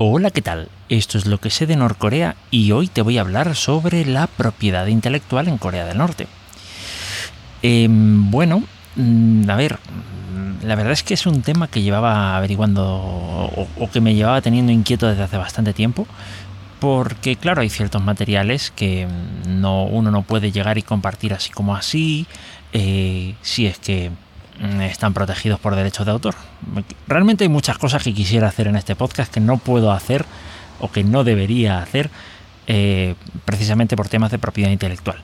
Hola, ¿qué tal? Esto es lo que sé de Norcorea y hoy te voy a hablar sobre la propiedad intelectual en Corea del Norte. Em, bueno, mm, a ver, la verdad es que es un tema que llevaba averiguando o, que me llevaba teniendo inquieto desde hace bastante tiempo, porque claro, hay ciertos materiales que no, uno no puede llegar y compartir así como así, eh, si es que Mm, están protegidos por derechos de autor. Realmente hay muchas cosas que quisiera hacer en este podcast que no puedo hacer o que no debería hacer eh, precisamente por temas de propiedad intelectual.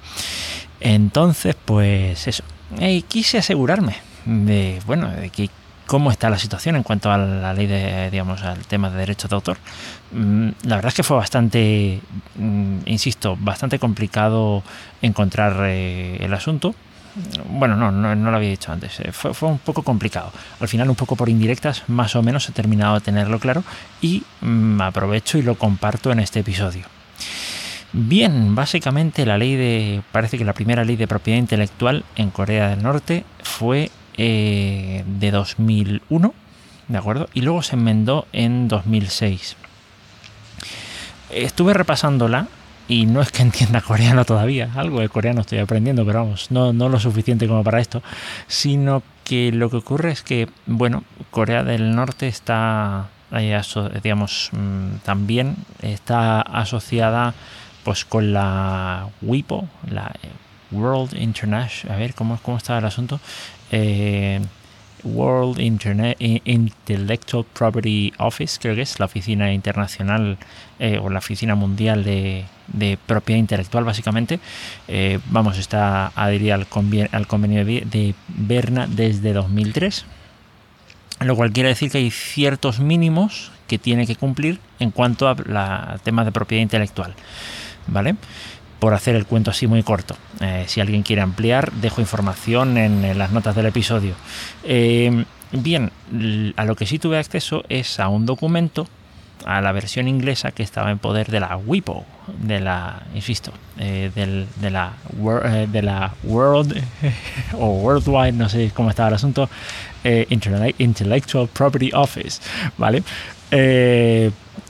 Entonces, pues eso. quise asegurarme de, bueno, de que cómo está la situación en cuanto a la ley de, digamos, al tema de derechos de autor. Mm, la verdad es que fue bastante, mm, insisto, bastante complicado encontrar eh, el asunto bueno, no, no, lo había dicho antes. Eh, fue, un poco complicado. Al final, un poco por indirectas, más o menos he terminado de tenerlo claro y mm, aprovecho y lo comparto en este episodio. Bien, básicamente la ley de. Parece que la primera ley de propiedad intelectual en Corea del Norte fue eh, de 2001, ¿de acuerdo? Y luego se enmendó en 2006. Estuve repasándola y no es que entienda coreano todavía, algo de coreano estoy aprendiendo, pero vamos, no, no lo suficiente como para esto, sino que lo que ocurre es que, bueno, Corea del Norte está, digamos, mm, también está asociada pues con la WIPO, la World International, a ver cómo, cómo está el asunto, eh, World Internet Intellectual Property Office, creo que es la oficina internacional eh, o la oficina mundial de, propiedad intelectual, básicamente. Eh, vamos, está adherida al, al convenio de Berna desde 2003, lo cual quiere decir que hay ciertos mínimos que tiene que cumplir en cuanto a temas de propiedad intelectual. ¿Vale? Por hacer el cuento así muy corto. Eh, si alguien quiere ampliar, dejo información en, las notas del episodio. Eh, bien, a lo que sí tuve acceso es a un documento, a la versión inglesa que estaba en poder de la WIPO, de la, insisto, eh, de, la, de la World o Worldwide, no sé cómo estaba el asunto, Intellectual Property Office, ¿vale?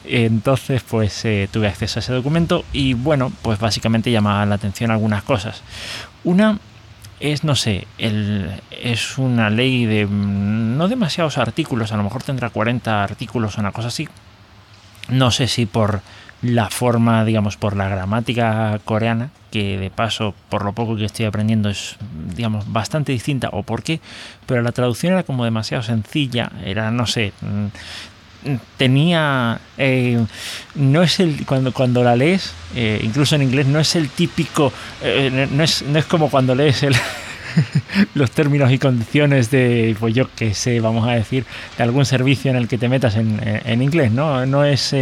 Entonces, pues eh, tuve acceso a ese documento y bueno, pues básicamente llamaba la atención algunas cosas. Una es, no sé, el, es una ley de mm, no demasiados artículos, a lo mejor tendrá 40 artículos o una cosa así. No sé si por la forma, digamos, por la gramática coreana, que de paso, por lo poco que estoy aprendiendo, es, digamos, bastante distinta, o por qué, pero la traducción era como demasiado sencilla, era, no sé, mm, tenía eh, no es el cuando cuando la lees eh, incluso en inglés no es el típico eh, no, es, no es como cuando lees el, los términos y condiciones de pues yo que sé vamos a decir de algún servicio en el que te metas en, en inglés no no es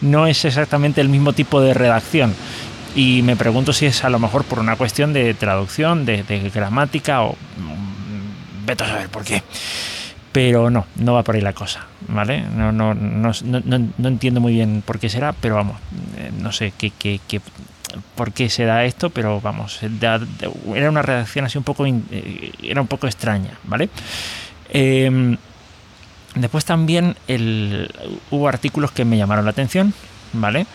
no es exactamente el mismo tipo de redacción. Y me pregunto si es a lo mejor por una cuestión de traducción de, de gramática o mm, vete a saber por qué pero no, no va por ahí la cosa, ¿vale? No, no, no, no, entiendo muy bien por qué será, pero vamos, eh, no sé qué, qué, qué, por qué se da esto, pero vamos, era una redacción así un poco, eh, era un poco extraña, ¿vale? Em, después también hubo artículos que me llamaron la atención, ¿vale?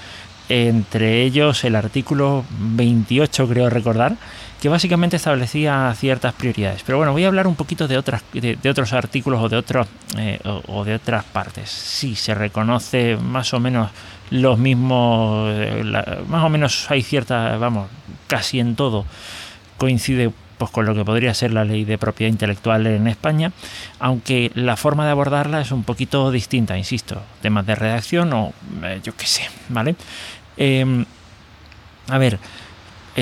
Entre ellos el artículo 28, creo recordar, que básicamente establecía ciertas prioridades. Pero bueno, voy a hablar un poquito de, otras, de, otros artículos o de, otros, eh, o, de otras partes. Sí, se reconoce más o menos los mismos, eh, más o menos hay cierta, vamos, casi en todo coincide pues con lo que podría ser la ley de propiedad intelectual en España, aunque la forma de abordarla es un poquito distinta, insisto, temas de redacción o eh, yo qué sé, ¿vale? Em, a ver,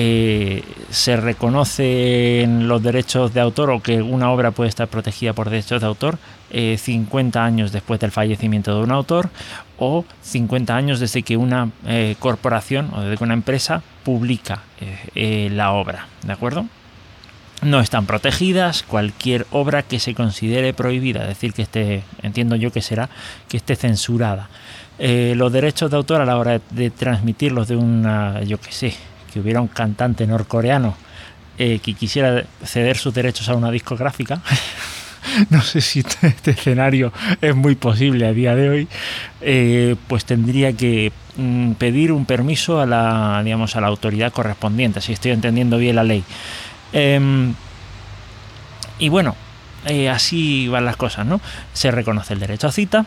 eh, se reconocen los derechos de autor o que una obra puede estar protegida por derechos de autor 50 eh, años después del fallecimiento de un autor o 50 años desde que una eh, corporación o desde que una empresa publica la obra, ¿de acuerdo? No están protegidas cualquier obra que se considere prohibida, es decir, que esté, entiendo yo que será que esté censurada. Los derechos de autor a la hora de transmitirlos de una, yo qué sé, que hubiera un cantante norcoreano eh, que quisiera ceder sus derechos a una discográfica, no sé si este, este, escenario es muy posible a día de hoy, eh, pues tendría que mm, pedir un permiso a la, digamos, a la autoridad correspondiente, si estoy entendiendo bien la ley. Em, y bueno, eh, así van las cosas, ¿no? Se reconoce el derecho a cita,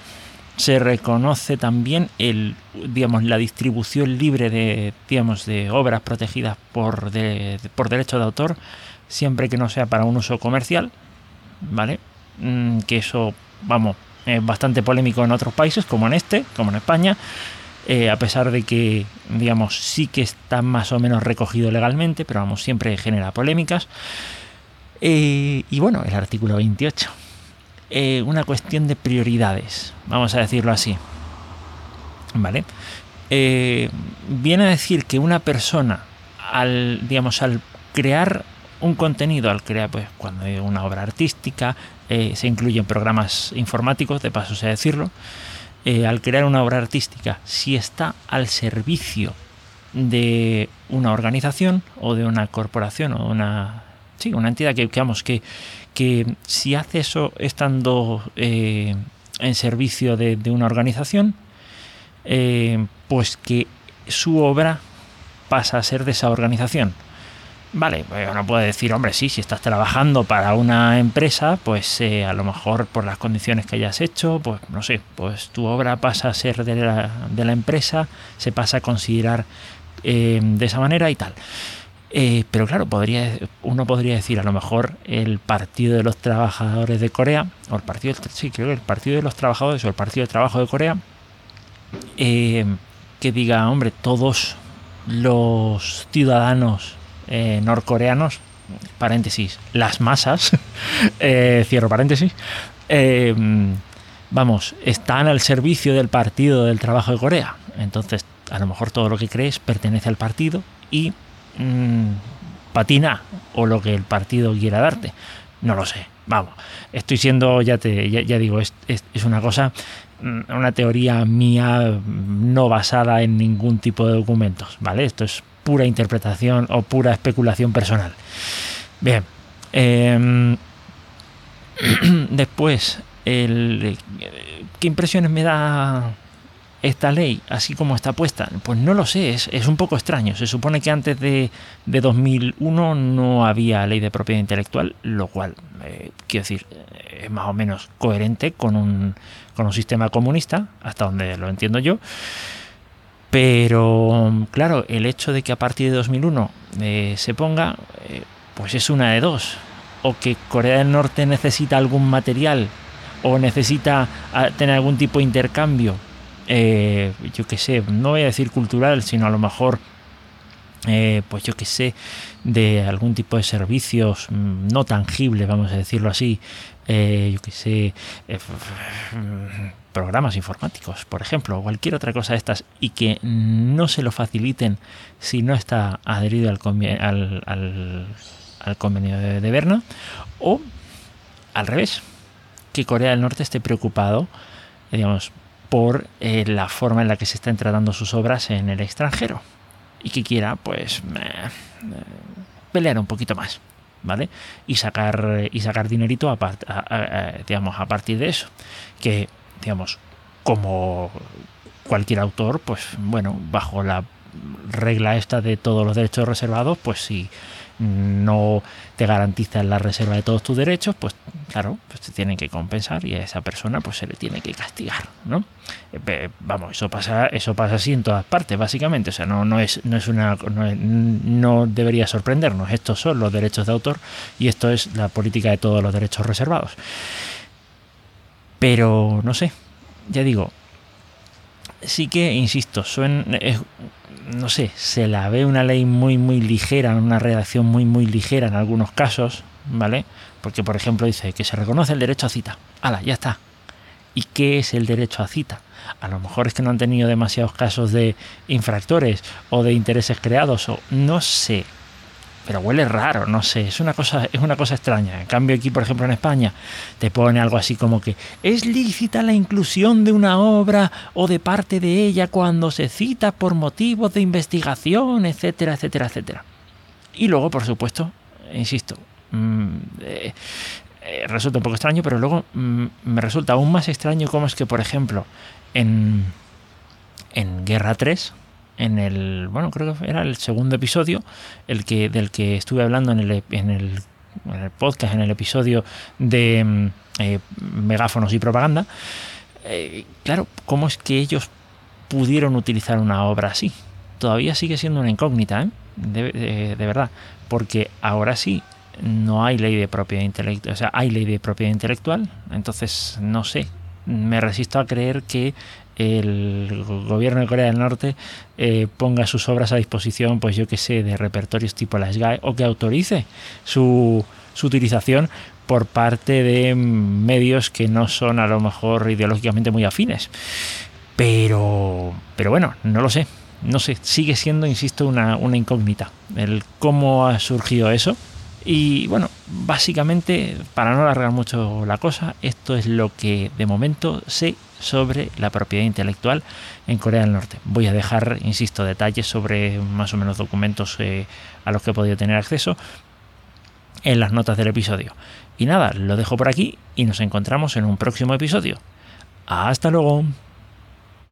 se reconoce también el, digamos, la distribución libre de, digamos, de obras protegidas por, por derecho de autor, siempre que no sea para un uso comercial, ¿vale? Mm, que eso, vamos, es bastante polémico en otros países, como en este, como en España, eh, a pesar de que, digamos, sí que está más o menos recogido legalmente, pero vamos, siempre genera polémicas. Eh, y bueno, el artículo 28. Eh, una cuestión de prioridades, vamos a decirlo así. ¿Vale? viene a decir que una persona, al, digamos, al crear un contenido al crear, pues cuando hay una obra artística, eh, se incluyen programas informáticos, de paso sea decirlo, eh, al crear una obra artística, si está al servicio de una organización o de una corporación o una, sí, una entidad que, digamos, que, que si hace eso estando eh, en servicio de, una organización, pues que su obra pasa a ser de esa organización Vale, pues uno puede decir, hombre, sí, si estás trabajando para una empresa, pues eh, a lo mejor por las condiciones que hayas hecho, pues no sé, pues tu obra pasa a ser de la, empresa, se pasa a considerar eh, de esa manera y tal. Eh, pero claro, uno podría decir a lo mejor el Partido de los Trabajadores de Corea, o el Partido, sí, creo que el Partido de los Trabajadores o el Partido de Trabajo de Corea, que diga, hombre, todos los ciudadanos eh, norcoreanos, paréntesis, las masas, eh, cierro paréntesis, eh, vamos, están al servicio del Partido del Trabajo de Corea. Entonces, a lo mejor todo lo que crees pertenece al partido y mm, patina o lo que el partido quiera darte. No lo sé. Vamos, estoy siendo, ya te, ya, digo, es, es, una cosa, mm, una teoría mía no basada en ningún tipo de documentos, ¿vale? Esto es pura interpretación o pura especulación personal. Bien. Em, después, el, ¿qué impresiones me da esta ley así como está puesta? Pues no lo sé, es, un poco extraño. Se supone que antes de, de, 2001 no había ley de propiedad intelectual, lo cual, eh, quiero decir, es más o menos coherente con un, con un sistema comunista, hasta donde lo entiendo yo. Pero claro, el hecho de que a partir de 2001 eh, se ponga, eh, pues es una de dos. O que Corea del Norte necesita algún material o necesita ah, tener algún tipo de intercambio, eh, yo qué sé, no voy a decir cultural, sino a lo mejor, pues yo qué sé, de algún tipo de servicios mm, no tangibles, vamos a decirlo así, yo qué sé, programas informáticos, por ejemplo, o cualquier otra cosa de estas, y que no se lo faciliten si no está adherido al, al, al, convenio de, de, Berna, o al revés, que Corea del Norte esté preocupado, digamos, por eh, la forma en la que se están tratando sus obras en el extranjero y que quiera, pues, pelear un poquito más. ¿Vale? Y sacar, y sacar dinerito a, digamos, a partir de eso. Que digamos, como cualquier autor, pues bueno, bajo la regla esta de todos los derechos reservados, pues si no te garantizan la reserva de todos tus derechos, pues claro, pues te tienen que compensar y a esa persona pues se le tiene que castigar, ¿no? Eh, vamos, eso pasa, eso pasa así en todas partes, básicamente. O sea, no, no es, no es una, no, no debería sorprendernos. Estos son los derechos de autor y esto es la política de todos los derechos reservados. Pero no sé, ya digo, sí que, insisto, no sé, se la ve una ley muy, muy ligera, una redacción muy, muy ligera en algunos casos, ¿vale? Porque, por ejemplo, dice que se reconoce el derecho a cita. ¡Hala, ya está! ¿Y qué es el derecho a cita? A lo mejor es que no han tenido demasiados casos de infractores o de intereses creados, o no sé, pero huele raro, no sé, es una cosa, es una cosa extraña. En cambio aquí, por ejemplo, en España, te pone algo así como que es lícita la inclusión de una obra o de parte de ella cuando se cita por motivos de investigación, etcétera, etcétera, etcétera. Y luego, por supuesto, insisto, mm, eh, eh, resulta un poco extraño, pero luego mm, me resulta aún más extraño cómo es que, por ejemplo, en, en Guerra 3, en el, bueno, creo que era el segundo episodio, el que, del que estuve hablando en el, en el, en el podcast, en el episodio de mm, eh, megáfonos y propaganda, eh, claro, ¿cómo es que ellos pudieron utilizar una obra así? Todavía sigue siendo una incógnita, ¿eh? de, de verdad, porque ahora sí no hay ley de propiedad intelectual, o sea, hay ley de propiedad intelectual, entonces no sé, me resisto a creer que el gobierno de Corea del Norte eh, ponga sus obras a disposición, pues yo que sé, de repertorios tipo la SGAE o que autorice su, su utilización por parte de medios que no son a lo mejor ideológicamente muy afines. Pero, pero bueno, no lo sé. No sé, sigue siendo, insisto, una, una incógnita. El cómo ha surgido eso y bueno, básicamente, para no alargar mucho la cosa, esto es lo que de momento sé sobre la propiedad intelectual en Corea del Norte. Voy a dejar, insisto, detalles sobre más o menos documentos eh, a los que he podido tener acceso en las notas del episodio. Y nada, lo dejo por aquí y nos encontramos en un próximo episodio. Hasta luego.